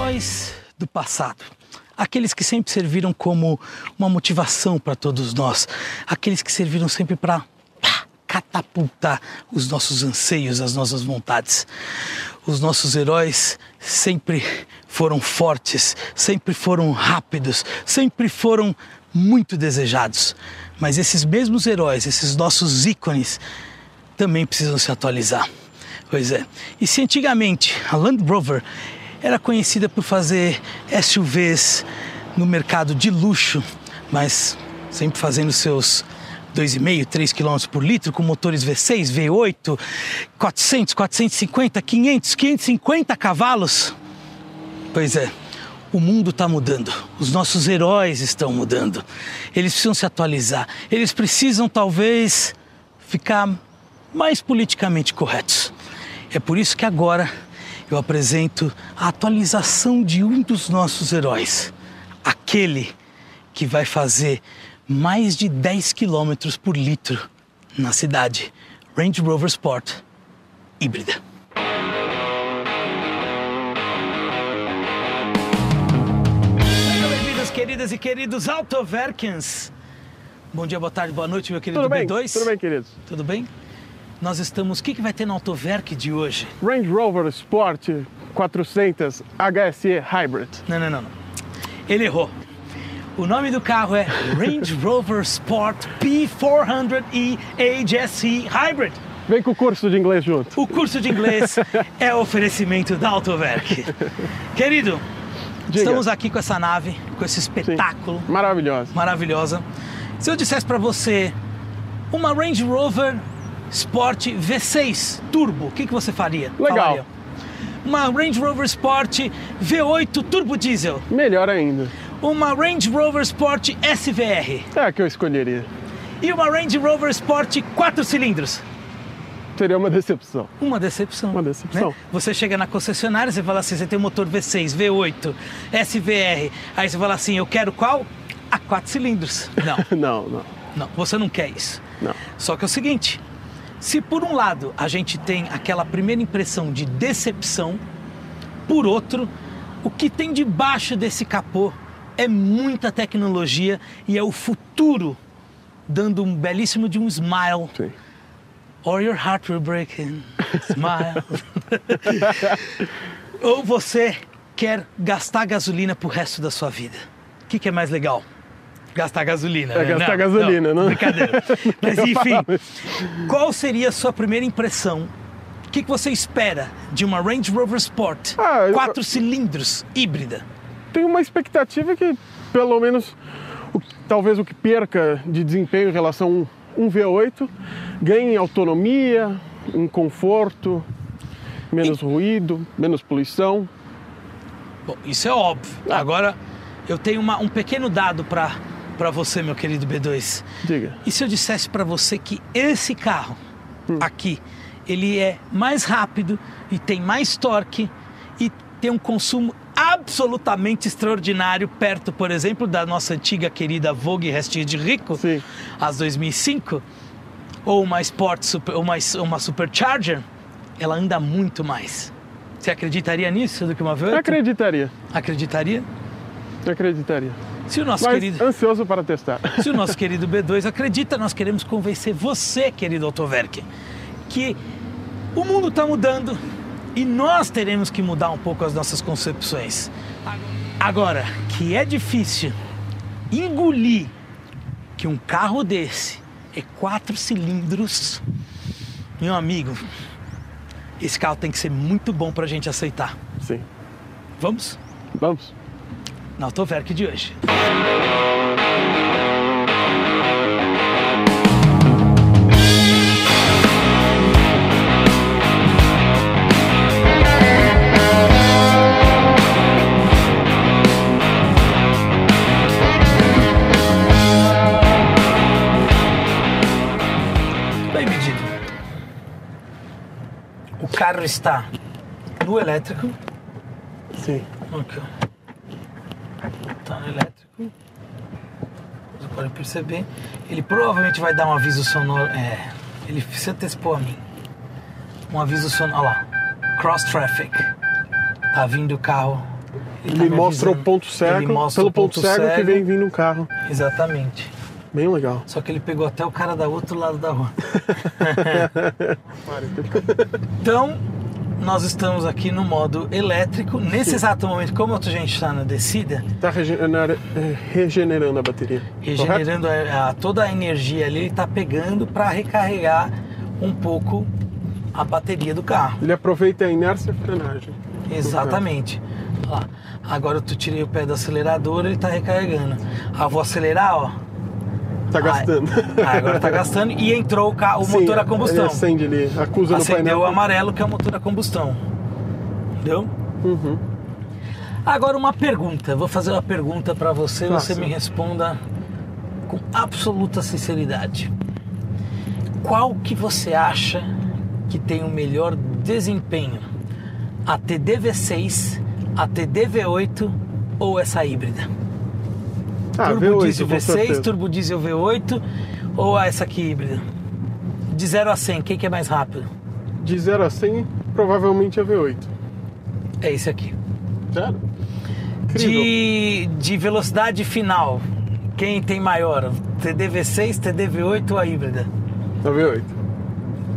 Heróis do passado. Aqueles que sempre serviram como uma motivação para todos nós. Aqueles que serviram sempre para catapultar os nossos anseios, as nossas vontades. Os nossos heróis sempre foram fortes, sempre foram rápidos, sempre foram muito desejados. Mas esses mesmos heróis, esses nossos ícones, também precisam se atualizar. Pois é. E se antigamente a Land Rover era conhecida por fazer SUVs no mercado de luxo, mas sempre fazendo seus 2,5, 3 km por litro com motores V6, V8, 400, 450, 500, 550 cavalos. Pois é, o mundo está mudando, os nossos heróis estão mudando. Eles precisam se atualizar, eles precisam talvez ficar mais politicamente corretos. É por isso que agora eu apresento a atualização de um dos nossos heróis, aquele que vai fazer mais de 10 km por litro na cidade, Range Rover Sport híbrida. Bem-vindos, queridas e queridos Autoverkens. Bom dia, boa tarde, boa noite, meu querido Tudo bem? B2. Tudo bem, queridos? Tudo bem? Nós estamos. O que, que vai ter no Autoverk de hoje? Range Rover Sport 400 HSE Hybrid. Não, não, não, não. Ele errou. O nome do carro é Range Rover Sport P400e HSE Hybrid. Vem com o curso de inglês junto. O curso de inglês é oferecimento da Autoverk. Querido, Diga. estamos aqui com essa nave, com esse espetáculo Maravilhosa. maravilhosa. Se eu dissesse para você uma Range Rover Sport V6 Turbo, o que, que você faria? Legal. Falaria. Uma Range Rover Sport V8 Turbo Diesel. Melhor ainda. Uma Range Rover Sport SVR. É a que eu escolheria. E uma Range Rover Sport 4 cilindros. Seria uma decepção. Uma decepção. Uma decepção. né? Você chega na concessionária, você fala assim, você tem um motor V6, V8, SVR. Aí você fala assim, eu quero qual? A 4 cilindros. Não, Não, não, não, você não quer isso. não. Só que é o seguinte, se por um lado a gente tem aquela primeira impressão de decepção, por outro, o que tem debaixo desse capô é muita tecnologia e é o futuro dando um belíssimo de um smile. Sim. Or your heart will break in smile. Ou você quer gastar gasolina pro resto da sua vida. O que, que é mais legal? Gastar gasolina. É né? gastar gasolina, não? Brincadeira. Mas Eu enfim, qual seria a sua primeira impressão? O que, que você espera de uma Range Rover Sport Ah, eu- quatro cilindros híbrida? Tenho uma expectativa que, pelo menos, o- talvez o que perca de desempenho em relação a um, um V8 ganhe em autonomia, em conforto, menos ruído, menos poluição. Bom, isso é óbvio. Agora, eu tenho uma- um pequeno dado para você, meu querido B2. Diga. E se eu dissesse para você que esse carro aqui, ele é mais rápido e tem mais torque e tem um consumo absolutamente extraordinário perto, por exemplo, da nossa antiga querida Vogue Restinho de Rico, Sim. as 2005, ou uma Sport Super, uma, uma Supercharger, ela anda muito mais. Você acreditaria nisso do que uma Eu V8? acreditaria. Acreditaria? Acreditaria. Se o nosso Mas querido ansioso para testar. se o nosso querido B2 acredita, nós queremos convencer você, querido Autoverk, que o mundo está mudando e nós teremos que mudar um pouco as nossas concepções. Agora, que é difícil engolir que um carro desse é quatro cilindros, meu amigo, esse carro tem que ser muito bom para a gente aceitar. Sim. Vamos? Vamos. Na Autoverk de hoje. Bem medido. O carro está no elétrico. Sim. Aqui, ó. Tá no elétrico. Você pode perceber. Ele provavelmente vai dar um aviso sonoro. É. Ele se antecipou a mim. Um aviso sonoro. Olha lá. Cross traffic. Tá vindo o carro Ele tá Ele me mostra o ponto cego, Ele mostra pelo o ponto ponto cego, que cego. vem vindo um carro. Exatamente. Bem legal. Só que ele pegou até o cara da outro lado da rua. Então, nós estamos aqui no modo elétrico. Nesse exato momento, como a gente está na descida, Tá regener- é, regenerando a bateria. regenerando a- a- toda a energia ali, ele está pegando para recarregar um pouco a bateria do carro. Ele aproveita a inércia e a frenagem. Exatamente. Lá. Agora tu tirei o pé do acelerador, ele está recarregando. Ah, vou acelerar, ó. Tá gastando. Ah, agora tá gastando e entrou o, carro, o Sim, motor a combustão. Ele acende ali, acusa no Acendeu painel. o amarelo que é o motor a combustão. Entendeu? Uhum. Agora uma pergunta. Vou fazer uma pergunta para você, você Faça. me responda com absoluta sinceridade. Qual que você acha que tem o melhor desempenho? A TDV6, a TDV8 ou essa híbrida? Ah, turbo V8, diesel com V6, certeza. turbo diesel V8 ou essa aqui híbrida? De 0 a 100, quem que é mais rápido? De 0 a 100, provavelmente a V8. É esse aqui. Sério? De, de velocidade final, quem tem maior? TDV6, TDV8 ou a híbrida? A V8.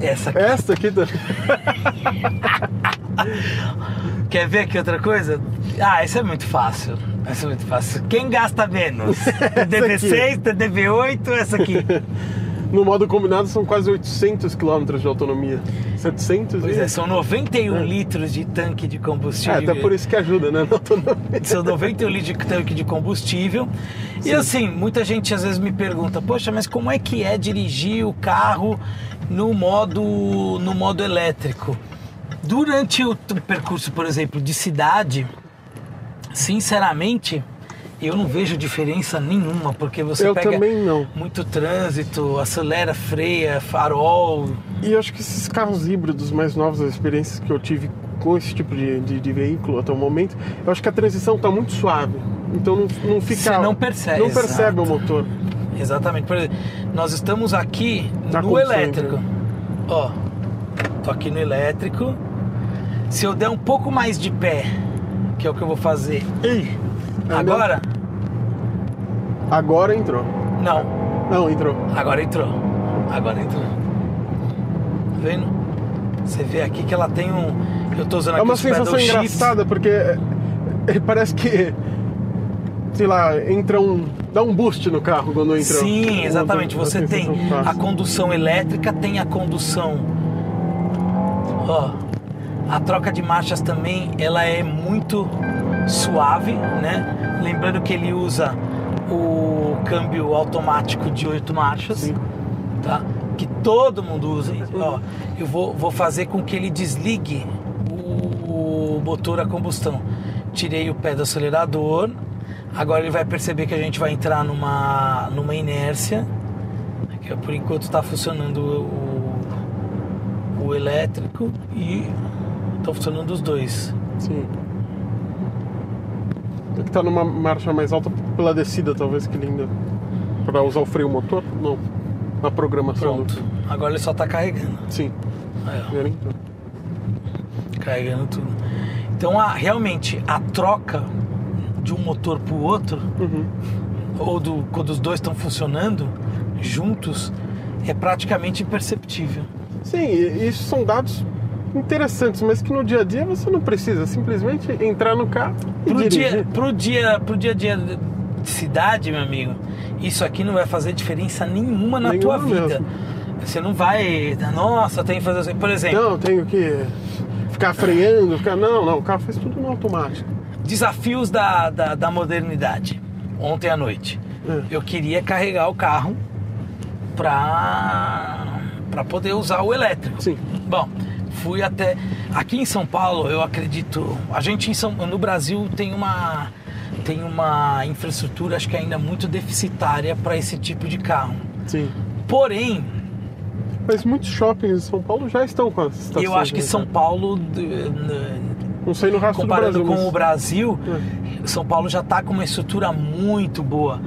Essa aqui. Esta aqui tá... Quer ver aqui outra coisa? Ah, isso é muito fácil. Isso é muito fácil. Quem gasta menos? TDV6, TDV8 ou essa aqui? No modo combinado são quase 800 km de autonomia. 700 Pois e... é, são 91 litros de tanque de É, combustível. até por isso que ajuda, né? Na autonomia. São 91 litros de tanque de combustível. E assim, muita gente às vezes me pergunta, poxa, mas como é que é dirigir o carro no modo, no modo elétrico? Durante o percurso, por exemplo, de cidade, sinceramente, eu não vejo diferença nenhuma, porque você Eu pega muito trânsito, acelera, freia, farol. E eu acho que esses carros híbridos mais novos, as experiências que eu tive com esse tipo de, de, de veículo até o momento, eu acho que a transição está muito suave. Então não, não fica. Você não percebe, Não percebe o exato. motor. Exatamente. Por exemplo, nós estamos aqui Na no elétrico. Ó, tô aqui no elétrico. Se eu der um pouco mais de pé, que é o que eu vou fazer. Ih, Ainda- Agora? Agora entrou. Não, Não, entrou. agora entrou. Agora entrou. Tá vendo? Você vê aqui que ela tem um. Eu tô usando É aqui uma os pedal sensação engraçada porque é- é- parece que. Sei lá, entra um. dá um boost no carro quando entra. Sim, uma- exatamente. uma Você tem fácil. a condução elétrica, tem a condução. Ó, a troca de marchas também, ela é muito suave, né? Lembrando que ele usa o câmbio automático de oito marchas, Sim. tá? Que todo mundo usa. Ó, eu vou, vou fazer com que ele desligue o, o motor a combustão. Tirei o pé do acelerador. Agora ele vai perceber que a gente vai entrar numa, numa inércia. Aqui, ó, por enquanto está funcionando o, o elétrico e estão funcionando os dois. Sim. É que tá numa marcha mais alta pela descida, talvez que linda. Pra usar o freio motor? Não. Na programação Pronto. do. Agora ele só está carregando. Sim. Aí, entrou. carregando tudo. Então, a, realmente, a troca de um motor para o outro, Uhum. ou do, quando os dois estão funcionando juntos, é praticamente imperceptível. Sim, e isso são dados interessantes, mas que no dia a dia você não precisa simplesmente entrar no carro e Pro dirigir. dia, pro, dia, pro dia a dia de cidade, meu amigo, isso aqui não vai fazer diferença nenhuma na Nenhuma tua vida. mesmo. Você não vai, nossa, tem que fazer assim. Por exemplo, Não, tenho que ficar freando, ficar. Não, não, o carro faz tudo no automático. desafios da, da, da modernidade. Ontem à noite, É. eu queria carregar o carro para para poder usar o elétrico. Sim. Bom, fui até aqui em São Paulo, eu acredito, a gente em São, no Brasil tem uma tem uma infraestrutura acho que ainda muito deficitária para esse tipo de carro. Sim. Porém, Mas muitos shoppings em São Paulo já estão com as estações. eu acho que né, São? Paulo, Não sei no resto comparando do Brasil. com mas- o Brasil, É. São Paulo já está com uma estrutura muito boa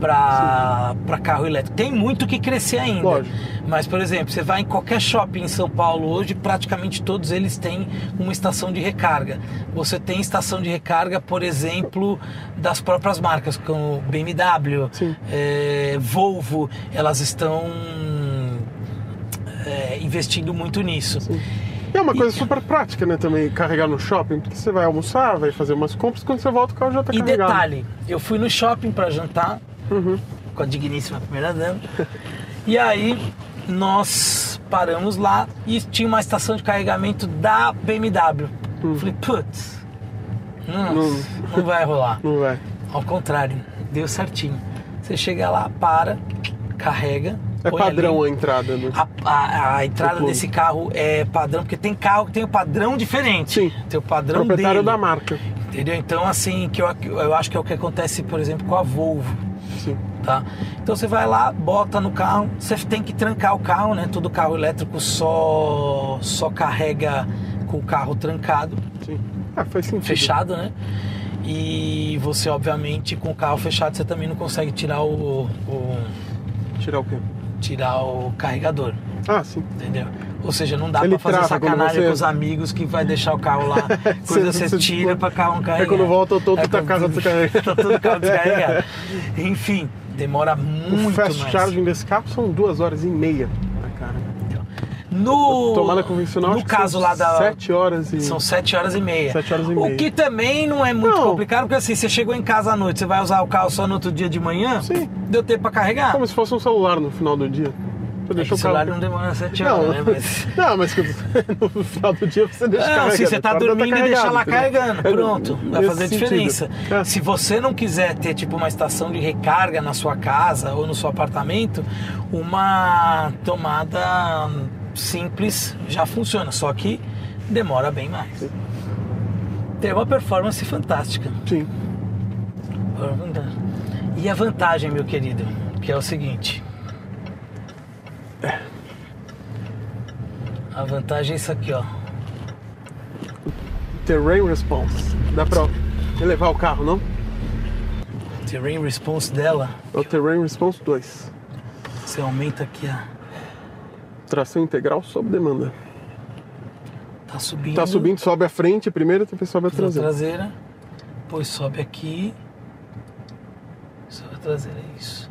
para carro elétrico. Tem muito que crescer ainda. Lógico. Mas, por exemplo, você vai em qualquer shopping em São Paulo hoje, praticamente todos eles têm uma estação de recarga. Você tem estação de recarga, por exemplo, das próprias marcas, como BMW, Sim. eh, Volvo, elas estão eh, investindo muito nisso. E é uma coisa super prática, né, também, carregar no shopping, porque você vai almoçar, vai fazer umas compras, quando você volta o carro já tá E carregado. detalhe, eu fui no shopping para jantar Uhum. com a digníssima primeira dama. e aí nós paramos lá e tinha uma estação de carregamento da BMW. Hum. Falei, putz, nossa, não vai rolar. Não vai. Ao contrário, deu certinho. Você chega lá, para, carrega. É padrão ali. a entrada, né? A, a- a entrada plano. desse carro é padrão, porque tem carro que tem o padrão diferente. Sim. Tem o padrão Proprietário dele. da marca. Entendeu? Então, assim, que eu, eu acho que é o que acontece, por exemplo, com a Volvo. Sim. Tá? Então você vai lá, bota no carro, você tem que trancar o carro, né? Todo carro elétrico só, só carrega com o carro trancado, Sim. Ah, faz sentido. fechado, né? E você, obviamente, com o carro fechado, você também não consegue tirar o, o- Tirar o quê? Tirar o carregador, Ah, sim. entendeu? Ou seja, não dá Ele pra fazer quando sacanagem você- com os amigos que vai deixar o carro lá, coisa Você- você, tira pra carro não carregar. É quando volta todo É tá quando- casa descarregada. Tá todo carro descarregado. Enfim, demora muito o fast mais. charging desse carro são duas horas e meia. No, Tomada convencional, no caso lá da. Sete horas e. São sete horas e meia. Sete horas e o meia. que também não é muito Não. complicado, porque assim, você chegou em casa à noite, você vai usar o carro só no outro dia de manhã, Sim. deu tempo pra carregar. Como se fosse um celular no final do dia. Você É deixa o o carro. celular não demora sete horas, Não, né? Mas... não, mas no final do dia você deixa Não, carregando. se você tá Acorda, dormindo e deixa carregado, lá carregando, É, pronto, vai nesse fazer diferença. É. Se você não quiser ter tipo uma estação de recarga na sua casa ou no seu apartamento, uma tomada simples já funciona, só que demora bem mais. Tem uma performance fantástica. Sim. E a vantagem, meu querido, que é o seguinte. A vantagem é isso aqui, ó. Terrain Response. Dá pra elevar o carro, não? Terrain response dela, É o Terrain Response 2. você aumenta aqui a. Tração integral sob demanda. Tá subindo. Tá subindo, sobe a frente primeiro, depois sobe a traseira. traseira. Depois sobe aqui. Sobe a traseira, é isso.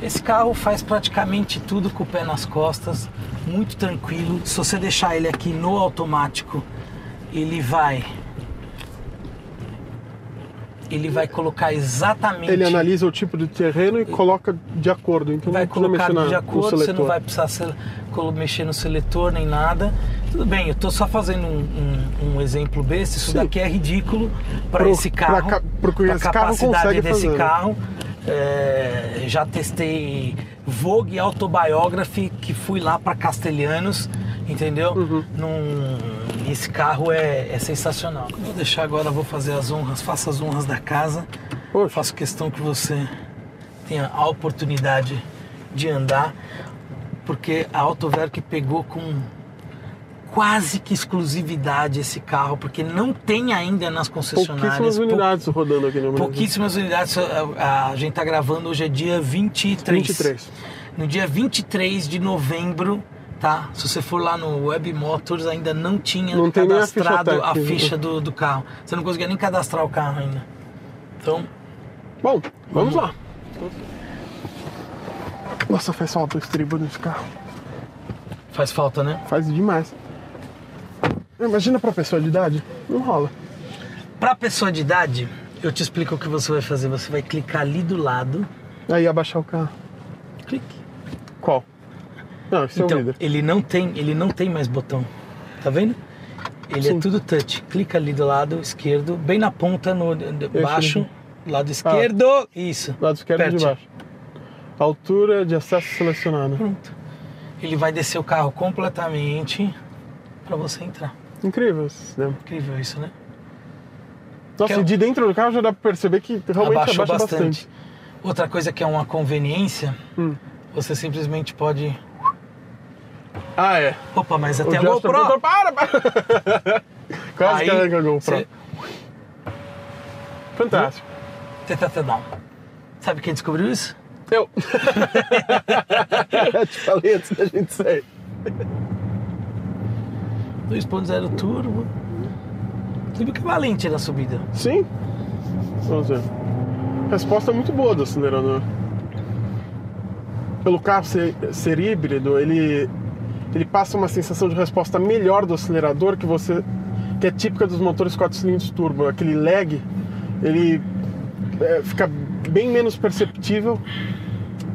Esse carro faz praticamente tudo com o pé nas costas, muito tranquilo. Se você deixar ele aqui no automático, ele vai. Ele vai colocar exatamente. Ele analisa o tipo de terreno e coloca de acordo. Então vai colocar de acordo, você não vai precisar mexer no seletor nem nada. Tudo bem, eu estou só fazendo um, um- um exemplo besta. Isso Sim. daqui é ridículo para esse carro, esse carro capacidade consegue desse fazer. carro. É, já testei Vogue Autobiography, que fui lá para Castelhanos, entendeu? Uhum. Num- esse carro é, é sensacional. Vou deixar agora, vou fazer as honras, faça as honras da casa. Poxa. Faço questão que você tenha a oportunidade de andar, porque a Autoverk pegou com quase que exclusividade esse carro, porque não tem ainda nas concessionárias. Pouquíssimas pou- unidades rodando aqui no Brasil. Pouquíssimas unidades. A, a gente está gravando hoje é dia 23. 23. No dia 23 de novembro, tá? Se você for lá no Web Motors, ainda não tinha Não nem a ficha cadastrado a ficha do, do carro. Você não conseguia nem cadastrar o carro ainda. Então, Bom, vamos Vamos lá. Nossa, faz falta o estribo nesse carro. faz falta, né? Faz demais. Imagina pra pessoa de idade, não rola. Para pessoa de idade, eu te explico o que você vai fazer. Você vai clicar ali do lado. Aí abaixar o carro. Clique. Qual? Não, esse é o Então, líder. ele não tem, ele não tem mais botão. Tá vendo? Ele Sim. é tudo touch. Clica ali do lado esquerdo, bem na ponta no baixo, lado esquerdo. Isso. Lado esquerdo Aperte. de baixo. Altura de acesso selecionada. Pronto. Ele vai descer o carro completamente para você entrar. Incrível esse sistema. Incrível isso, né? Nossa, é- de dentro do carro já dá pra perceber que realmente Abaixou abaixa bastante. bastante. Outra coisa que é uma conveniência, Hum. você simplesmente pode. Ah, é. Opa, mas até a Jasper GoPro. perguntou, para, para! Quase Aí, que arranca a GoPro. cê- Fantástico. Sensacional. Sabe quem descobriu isso? Eu. Te falei antes da gente sair. 2.0 turbo. Você viu que valente na subida. Sim. Vamos ver. Resposta muito boa do acelerador. Pelo carro ser, ser híbrido, ele, ele passa uma sensação de resposta melhor do acelerador que você que é típica dos motores 4 cilindros turbo. Aquele lag, ele é, fica bem menos perceptível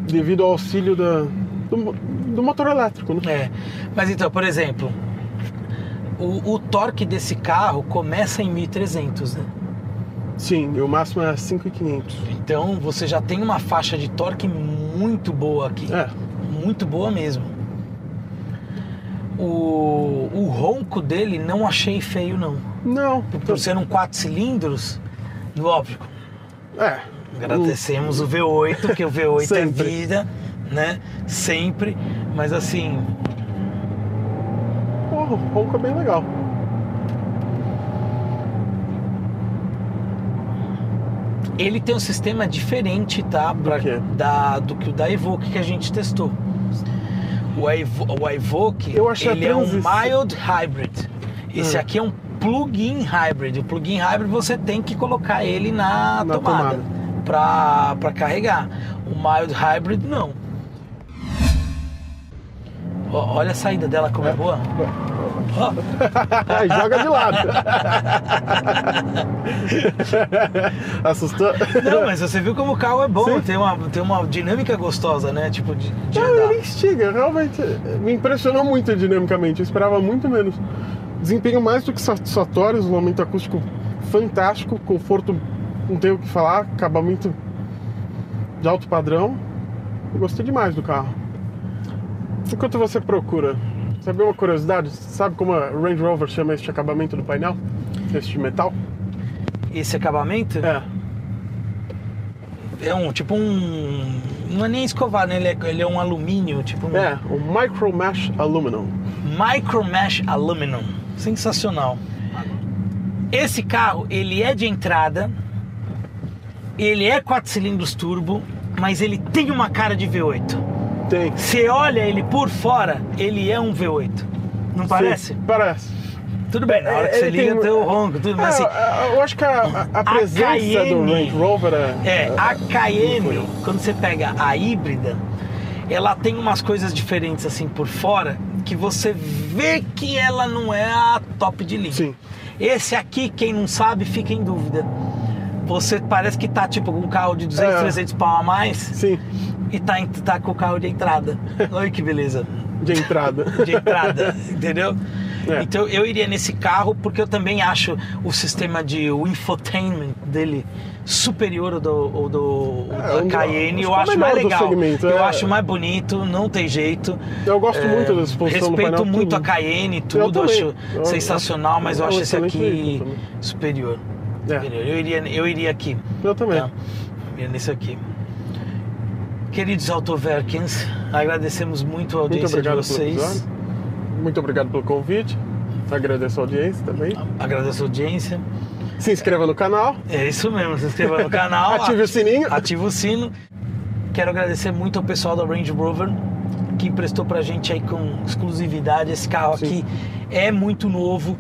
devido ao auxílio da, do, do motor elétrico. Né? É. Mas então, por exemplo, o, o torque desse carro começa em 1300, né? Sim, e o máximo é 5,500. Então você já tem uma faixa de torque muito boa aqui. É, Muito boa mesmo. O, o ronco dele não achei feio, não. não. Por ser um 4 cilindros, óbvio, É. agradecemos o V8, porque o V8 é vida, né? Sempre. Mas assim, Porra, o ronco é bem legal. ele tem um sistema diferente, tá? Pra- da, do que o da Evoque que a gente testou. O, Evo, o Evoque, achei ele é um mild hybrid. Esse Hum. aqui é um plug-in hybrid. O plug-in hybrid você tem que colocar ele na, Na tomada, tomada. para carregar. O mild hybrid não. Olha a saída dela como é, boa. Ó, Ai, joga de lado. Assustou? não, mas você viu como o carro é bom, Sim. tem uma, tem uma dinâmica gostosa, né? Tipo, de, de Não, ele instiga, realmente. Me impressionou muito dinamicamente, eu esperava muito menos. Desempenho mais do que satisfatório, isolamento acústico fantástico, conforto, não tenho o que falar, acabamento de alto padrão. Eu gostei demais do carro. Enquanto você procura, sabe uma curiosidade? Sabe como a Range Rover chama este acabamento do painel? Este metal? Esse acabamento É. é um tipo um. Não é nem escovar, né? Ele é, ele é um alumínio, tipo um É, o Micro Mesh Aluminum. Micro Mesh Aluminum. Sensacional. Esse carro, ele é de entrada, ele é 4 cilindros turbo, mas ele tem uma cara de V8. Tem. Você olha ele por fora, ele é um V8. Não parece? Sim, parece. Tudo bem, na hora que É, você ele liga tem- tem o ronco, tudo, mas É, assim, eu acho que a, a- a presença Cayenne- do Range Rover é. É, a Cayenne, quando você pega a híbrida, ela tem umas coisas diferentes assim por fora que você vê que ela não é a top de linha. Sim. Esse aqui, quem não sabe, fica em dúvida. Você parece que tá tipo com um carro de 200, É. 300 pau a mais Sim, e tá, em- tá com o carro de entrada. Olha que beleza. de entrada. De entrada, entendeu? É. Então eu iria nesse carro porque eu também acho o sistema de o infotainment dele superior ao do, ao do É, da Cayenne. Eu acho mais legal. segmento, eu é. acho mais bonito, não tem jeito. Eu gosto É, muito da disposição do Respeito painel. muito tudo. a Cayenne, Eu tudo, eu acho Eu sensacional, acho- mas eu é acho esse aqui superior. É. Superior. Eu, iria, eu iria aqui. Eu também. Tá? Iria nesse aqui. Queridos Autoverkens, agradecemos muito a Muito audiência de obrigado pelo vocês. Muito obrigado pelo convite. Agradeço a audiência também. Agradeço a audiência. Se inscreva no canal. É isso mesmo, se inscreva no canal. Ative o sininho. Ativa o sino. Quero agradecer muito ao pessoal da Range Rover que emprestou pra gente aí com exclusividade. Esse carro Sim. aqui é muito novo.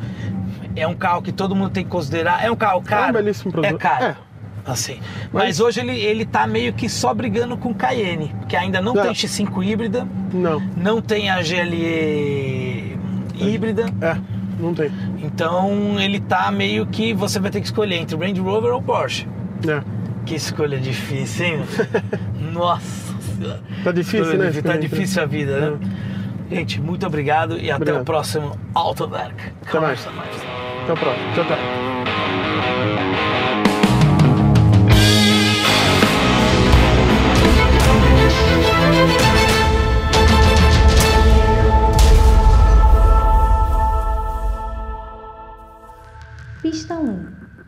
É um carro que todo mundo tem que considerar. É um carro caro. belíssimo produto. É caro. É. Assim. Mas- Mas, hoje ele, ele tá meio que só brigando com o Cayenne, porque ainda não É. tem X5 híbrida, Não. não tem a GLE híbrida. É, não tem. Então ele tá meio que você vai ter que escolher entre Range Rover ou Porsche. É. Que escolha difícil, hein? Nossa. Tá difícil, né? Tá difícil a vida, né? Gente, muito obrigado e até Obrigado. o próximo Autoverk. Até mais. Mais. Até o próximo. Tchau, tchau.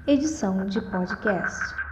Edição de podcast.